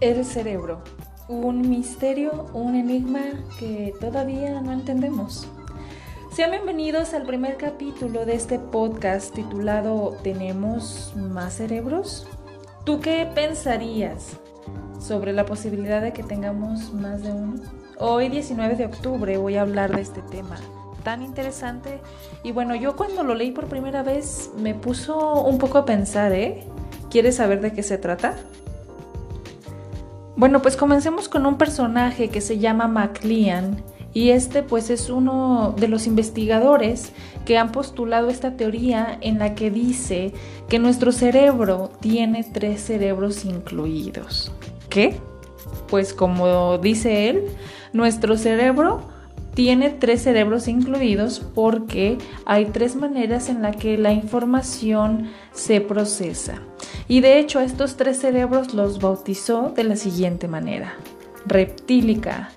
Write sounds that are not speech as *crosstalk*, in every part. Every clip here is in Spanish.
El cerebro, un misterio, un enigma que todavía no entendemos. Sean bienvenidos al primer capítulo de este podcast titulado ¿Tenemos más cerebros? ¿Tú qué pensarías sobre la posibilidad de que tengamos más de uno? Hoy 19 de octubre voy a hablar de este tema tan interesante y bueno, yo cuando lo leí por primera vez me puso un poco a pensar, ¿eh? ¿Quieres saber de qué se trata? Bueno, pues comencemos con un personaje que se llama MacLean y este pues es uno de los investigadores que han postulado esta teoría en la que dice que nuestro cerebro tiene tres cerebros incluidos. ¿Qué? Pues como dice él, nuestro cerebro tiene tres cerebros incluidos porque hay tres maneras en la que la información se procesa. Y de hecho estos tres cerebros los bautizó de la siguiente manera. Reptílica,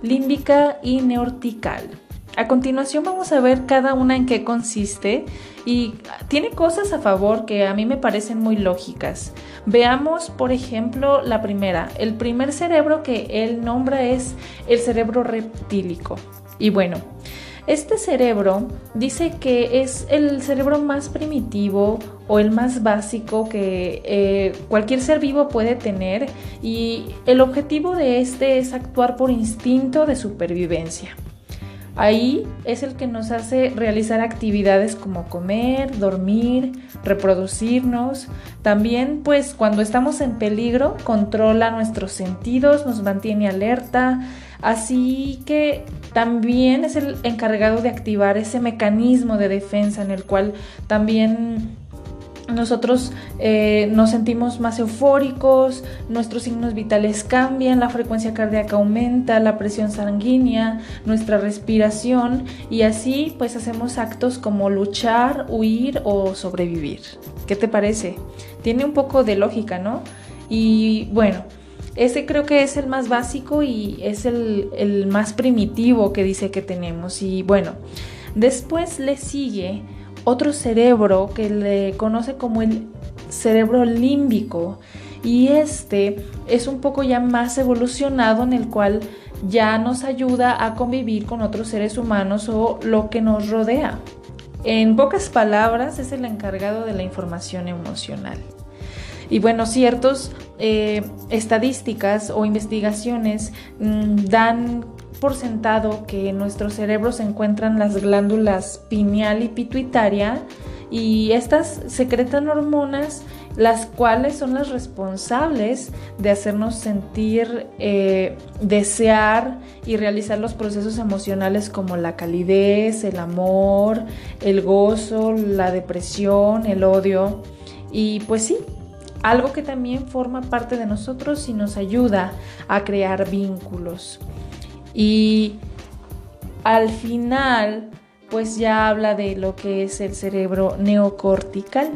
límbica y neortical. A continuación vamos a ver cada una en qué consiste y tiene cosas a favor que a mí me parecen muy lógicas. Veamos, por ejemplo, la primera. El primer cerebro que él nombra es el cerebro reptílico. Y bueno, este cerebro dice que es el cerebro más primitivo o el más básico que eh, cualquier ser vivo puede tener y el objetivo de este es actuar por instinto de supervivencia. Ahí es el que nos hace realizar actividades como comer, dormir, reproducirnos. También pues cuando estamos en peligro controla nuestros sentidos, nos mantiene alerta. Así que también es el encargado de activar ese mecanismo de defensa en el cual también nosotros eh, nos sentimos más eufóricos, nuestros signos vitales cambian, la frecuencia cardíaca aumenta, la presión sanguínea, nuestra respiración y así pues hacemos actos como luchar, huir o sobrevivir. ¿Qué te parece? Tiene un poco de lógica, ¿no? Y bueno, ese creo que es el más básico y es el, el más primitivo que dice que tenemos. Y bueno, después le sigue otro cerebro que le conoce como el cerebro límbico y este es un poco ya más evolucionado en el cual ya nos ayuda a convivir con otros seres humanos o lo que nos rodea. En pocas palabras es el encargado de la información emocional. Y bueno, ciertos eh, estadísticas o investigaciones mm, dan por sentado que en nuestro cerebro se encuentran las glándulas pineal y pituitaria y estas secretan hormonas las cuales son las responsables de hacernos sentir, eh, desear y realizar los procesos emocionales como la calidez, el amor, el gozo, la depresión, el odio. Y pues sí, algo que también forma parte de nosotros y nos ayuda a crear vínculos. Y al final, pues ya habla de lo que es el cerebro neocortical.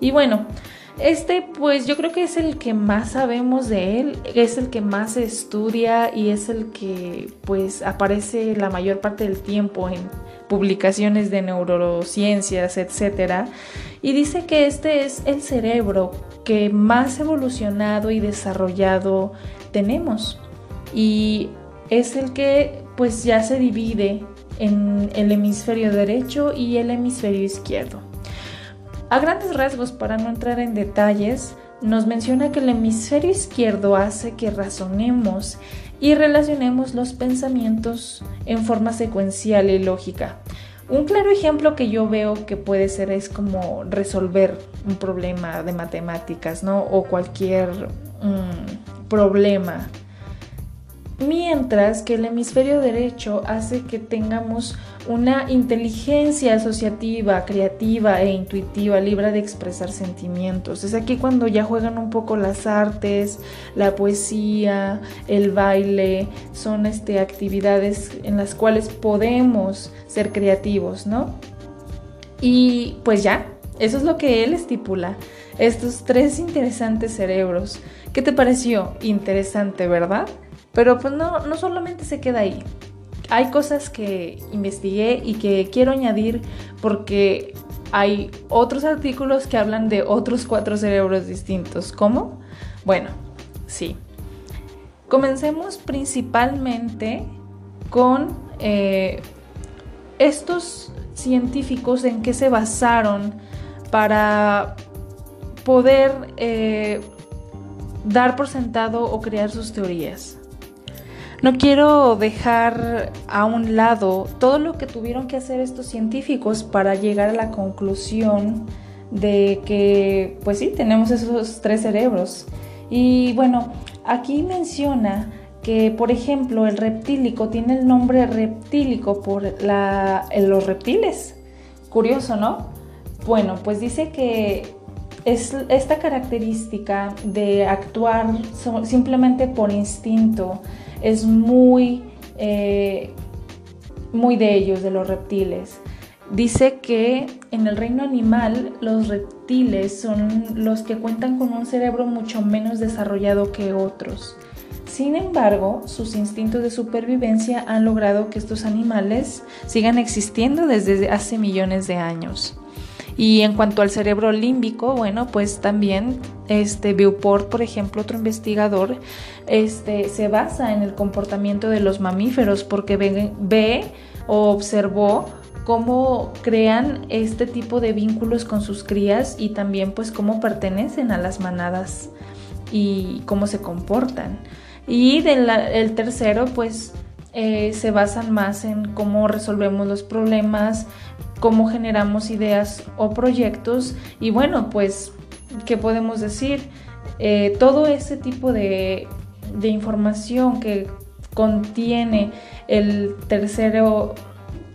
Y bueno, este pues yo creo que es el que más sabemos de él, es el que más se estudia y es el que pues aparece la mayor parte del tiempo en publicaciones de neurociencias, etc. Y dice que este es el cerebro que más evolucionado y desarrollado tenemos. Y es el que pues ya se divide en el hemisferio derecho y el hemisferio izquierdo. A grandes rasgos, para no entrar en detalles, nos menciona que el hemisferio izquierdo hace que razonemos y relacionemos los pensamientos en forma secuencial y lógica. Un claro ejemplo que yo veo que puede ser es como resolver un problema de matemáticas, ¿no? O cualquier mm, problema mientras que el hemisferio derecho hace que tengamos una inteligencia asociativa, creativa e intuitiva, libre de expresar sentimientos. Es aquí cuando ya juegan un poco las artes, la poesía, el baile, son este, actividades en las cuales podemos ser creativos, ¿no? Y pues ya, eso es lo que él estipula. Estos tres interesantes cerebros. ¿Qué te pareció? Interesante, ¿verdad? Pero pues no, no solamente se queda ahí. Hay cosas que investigué y que quiero añadir porque hay otros artículos que hablan de otros cuatro cerebros distintos. ¿Cómo? Bueno, sí. Comencemos principalmente con eh, estos científicos en qué se basaron para poder eh, dar por sentado o crear sus teorías. No quiero dejar a un lado todo lo que tuvieron que hacer estos científicos para llegar a la conclusión de que, pues sí, tenemos esos tres cerebros. Y bueno, aquí menciona que, por ejemplo, el reptílico tiene el nombre reptílico por los reptiles. Curioso, ¿no? Bueno, pues dice que es esta característica de actuar simplemente por instinto es muy, eh, muy de ellos, de los reptiles. Dice que en el reino animal los reptiles son los que cuentan con un cerebro mucho menos desarrollado que otros. Sin embargo, sus instintos de supervivencia han logrado que estos animales sigan existiendo desde hace millones de años. Y en cuanto al cerebro límbico, bueno, pues también este Viewport, por ejemplo, otro investigador, este, se basa en el comportamiento de los mamíferos porque ve, ve o observó cómo crean este tipo de vínculos con sus crías y también pues cómo pertenecen a las manadas y cómo se comportan. Y del el tercero pues eh, se basan más en cómo resolvemos los problemas, cómo generamos ideas o proyectos y bueno, pues, ¿qué podemos decir? Eh, todo ese tipo de, información que contiene el tercero,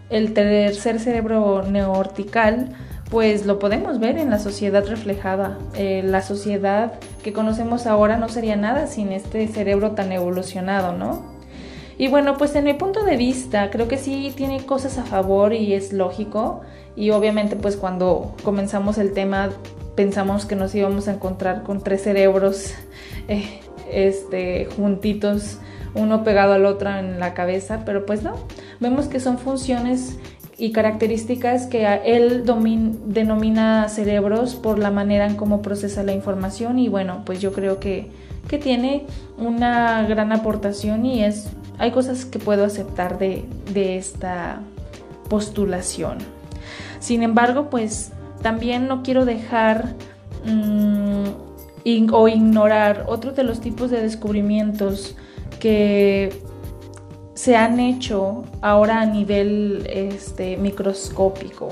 el tercer cerebro neoortical, pues lo podemos ver en la sociedad reflejada. Eh, la sociedad que conocemos ahora no sería nada sin este cerebro tan evolucionado, ¿no? Y bueno, pues en mi punto de vista, creo que sí tiene cosas a favor y es lógico. Y obviamente pues cuando comenzamos el tema pensamos que nos íbamos a encontrar con tres cerebros *laughs* eh, este, juntitos, uno pegado al otro en la cabeza, pero pues no, vemos que son funciones y características que él denomina cerebros por la manera en cómo procesa la información y bueno, pues yo creo que, que tiene una gran aportación y es hay cosas que puedo aceptar de, esta postulación. Sin embargo, pues también no quiero dejar mm, o ignorar otros de los tipos de descubrimientos que se han hecho ahora a nivel este, microscópico.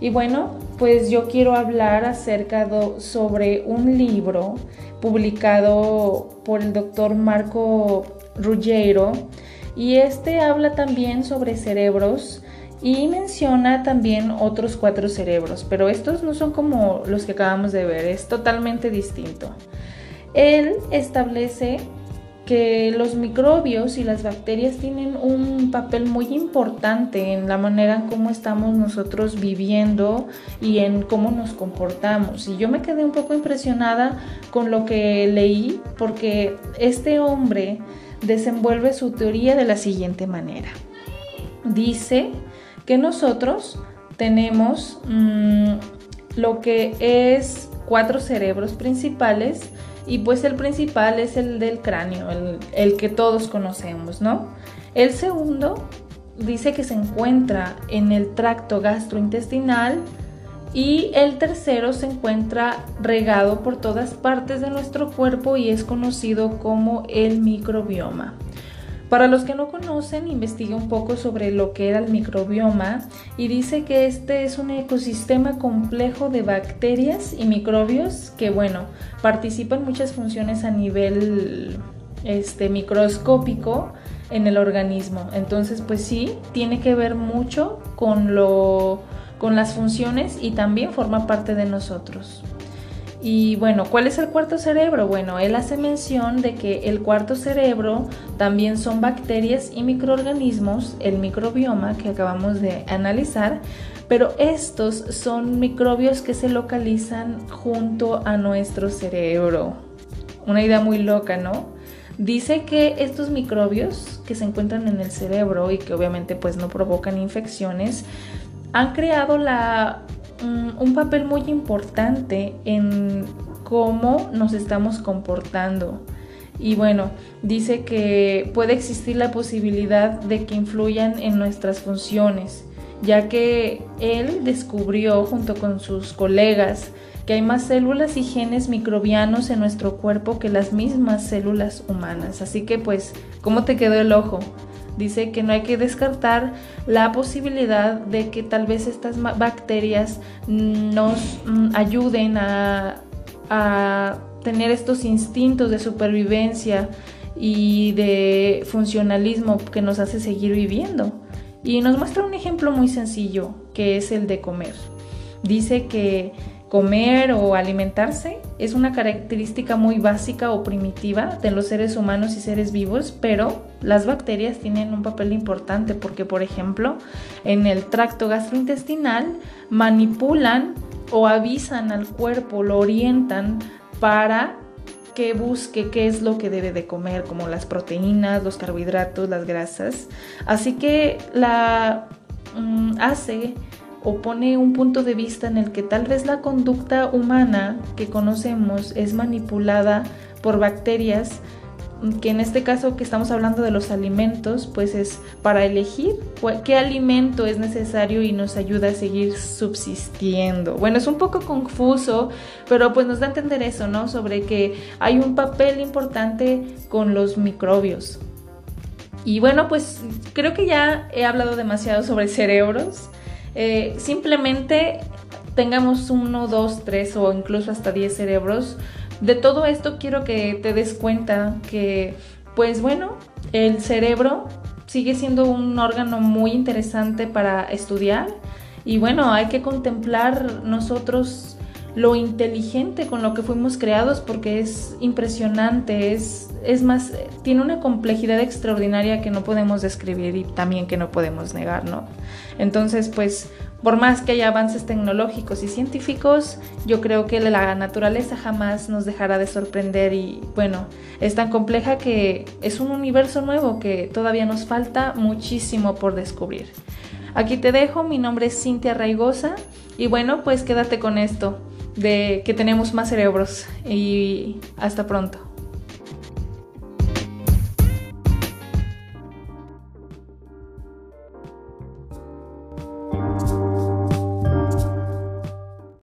Y bueno, pues yo quiero hablar acerca sobre un libro publicado por el doctor Marco Ruggiero y este habla también sobre cerebros y menciona también otros cuatro cerebros, pero estos no son como los que acabamos de ver, es totalmente distinto. Él establece que los microbios y las bacterias tienen un papel muy importante en la manera en cómo estamos nosotros viviendo y en cómo nos comportamos. Y yo me quedé un poco impresionada con lo que leí porque este hombre desenvuelve su teoría de la siguiente manera. Dice que nosotros tenemos mm, lo que es cuatro cerebros principales y pues el principal es el del cráneo, el, el que todos conocemos, ¿no? El segundo dice que se encuentra en el tracto gastrointestinal, y el tercero se encuentra regado por todas partes de nuestro cuerpo y es conocido como el microbioma. Para los que no conocen, investigué un poco sobre lo que era el microbioma y dice que este es un ecosistema complejo de bacterias y microbios que, bueno, participan muchas funciones a nivel este, microscópico en el organismo. Entonces, pues sí, tiene que ver mucho con lo con las funciones y también forma parte de nosotros. Y bueno, ¿cuál es el cuarto cerebro? Bueno, él hace mención de que el cuarto cerebro también son bacterias y microorganismos, el microbioma que acabamos de analizar, pero estos son microbios que se localizan junto a nuestro cerebro. Una idea muy loca, ¿no? Dice que estos microbios que se encuentran en el cerebro y que obviamente pues no provocan infecciones, han creado mm, un papel muy importante en cómo nos estamos comportando. y bueno, dice que puede existir la posibilidad de que influyan en nuestras funciones, ya que él descubrió junto con sus colegas que hay más células y genes microbianos en nuestro cuerpo que las mismas células humanas. Así que pues, ¿cómo te quedó el ojo? Dice que no hay que descartar la posibilidad de que tal vez estas bacterias nos mm, ayuden a, a tener estos instintos de supervivencia y de funcionalismo que nos hace seguir viviendo. Y nos muestra un ejemplo muy sencillo, que es el de comer. Dice que Comer o alimentarse es una característica muy básica o primitiva de los seres humanos y seres vivos, pero las bacterias tienen un papel importante porque, por ejemplo, en el tracto gastrointestinal manipulan o avisan al cuerpo, lo orientan para que busque qué es lo que debe de comer, como las proteínas, los carbohidratos, las grasas. Así que la mm, hace o pone un punto de vista en el que tal vez la conducta humana que conocemos es manipulada por bacterias que en este caso que estamos hablando de los alimentos, pues es para elegir qué alimento es necesario y nos ayuda a seguir subsistiendo. Bueno, es un poco confuso, pero pues nos da a entender eso, ¿no? Sobre que hay un papel importante con los microbios. Y bueno, pues creo que ya he hablado demasiado sobre cerebros. Eh, simplemente tengamos uno, dos, tres o incluso hasta diez cerebros. De todo esto quiero que te des cuenta que, pues bueno, el cerebro sigue siendo un órgano muy interesante para estudiar y bueno, hay que contemplar nosotros lo inteligente con lo que fuimos creados porque es impresionante, es, es más, tiene una complejidad extraordinaria que no podemos describir y también que no podemos negar, ¿no? Entonces, pues, por más que haya avances tecnológicos y científicos, yo creo que la naturaleza jamás nos dejará de sorprender y bueno, es tan compleja que es un universo nuevo que todavía nos falta muchísimo por descubrir. Aquí te dejo, mi nombre es Cintia Raigosa y bueno, pues quédate con esto de que tenemos más cerebros y hasta pronto.